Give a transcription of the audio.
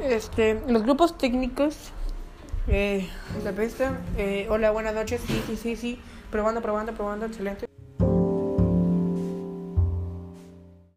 Este, los grupos técnicos. Eh, la pesta. Eh, hola, buenas noches. Sí, sí, sí, sí. Probando, probando, probando. Excelente.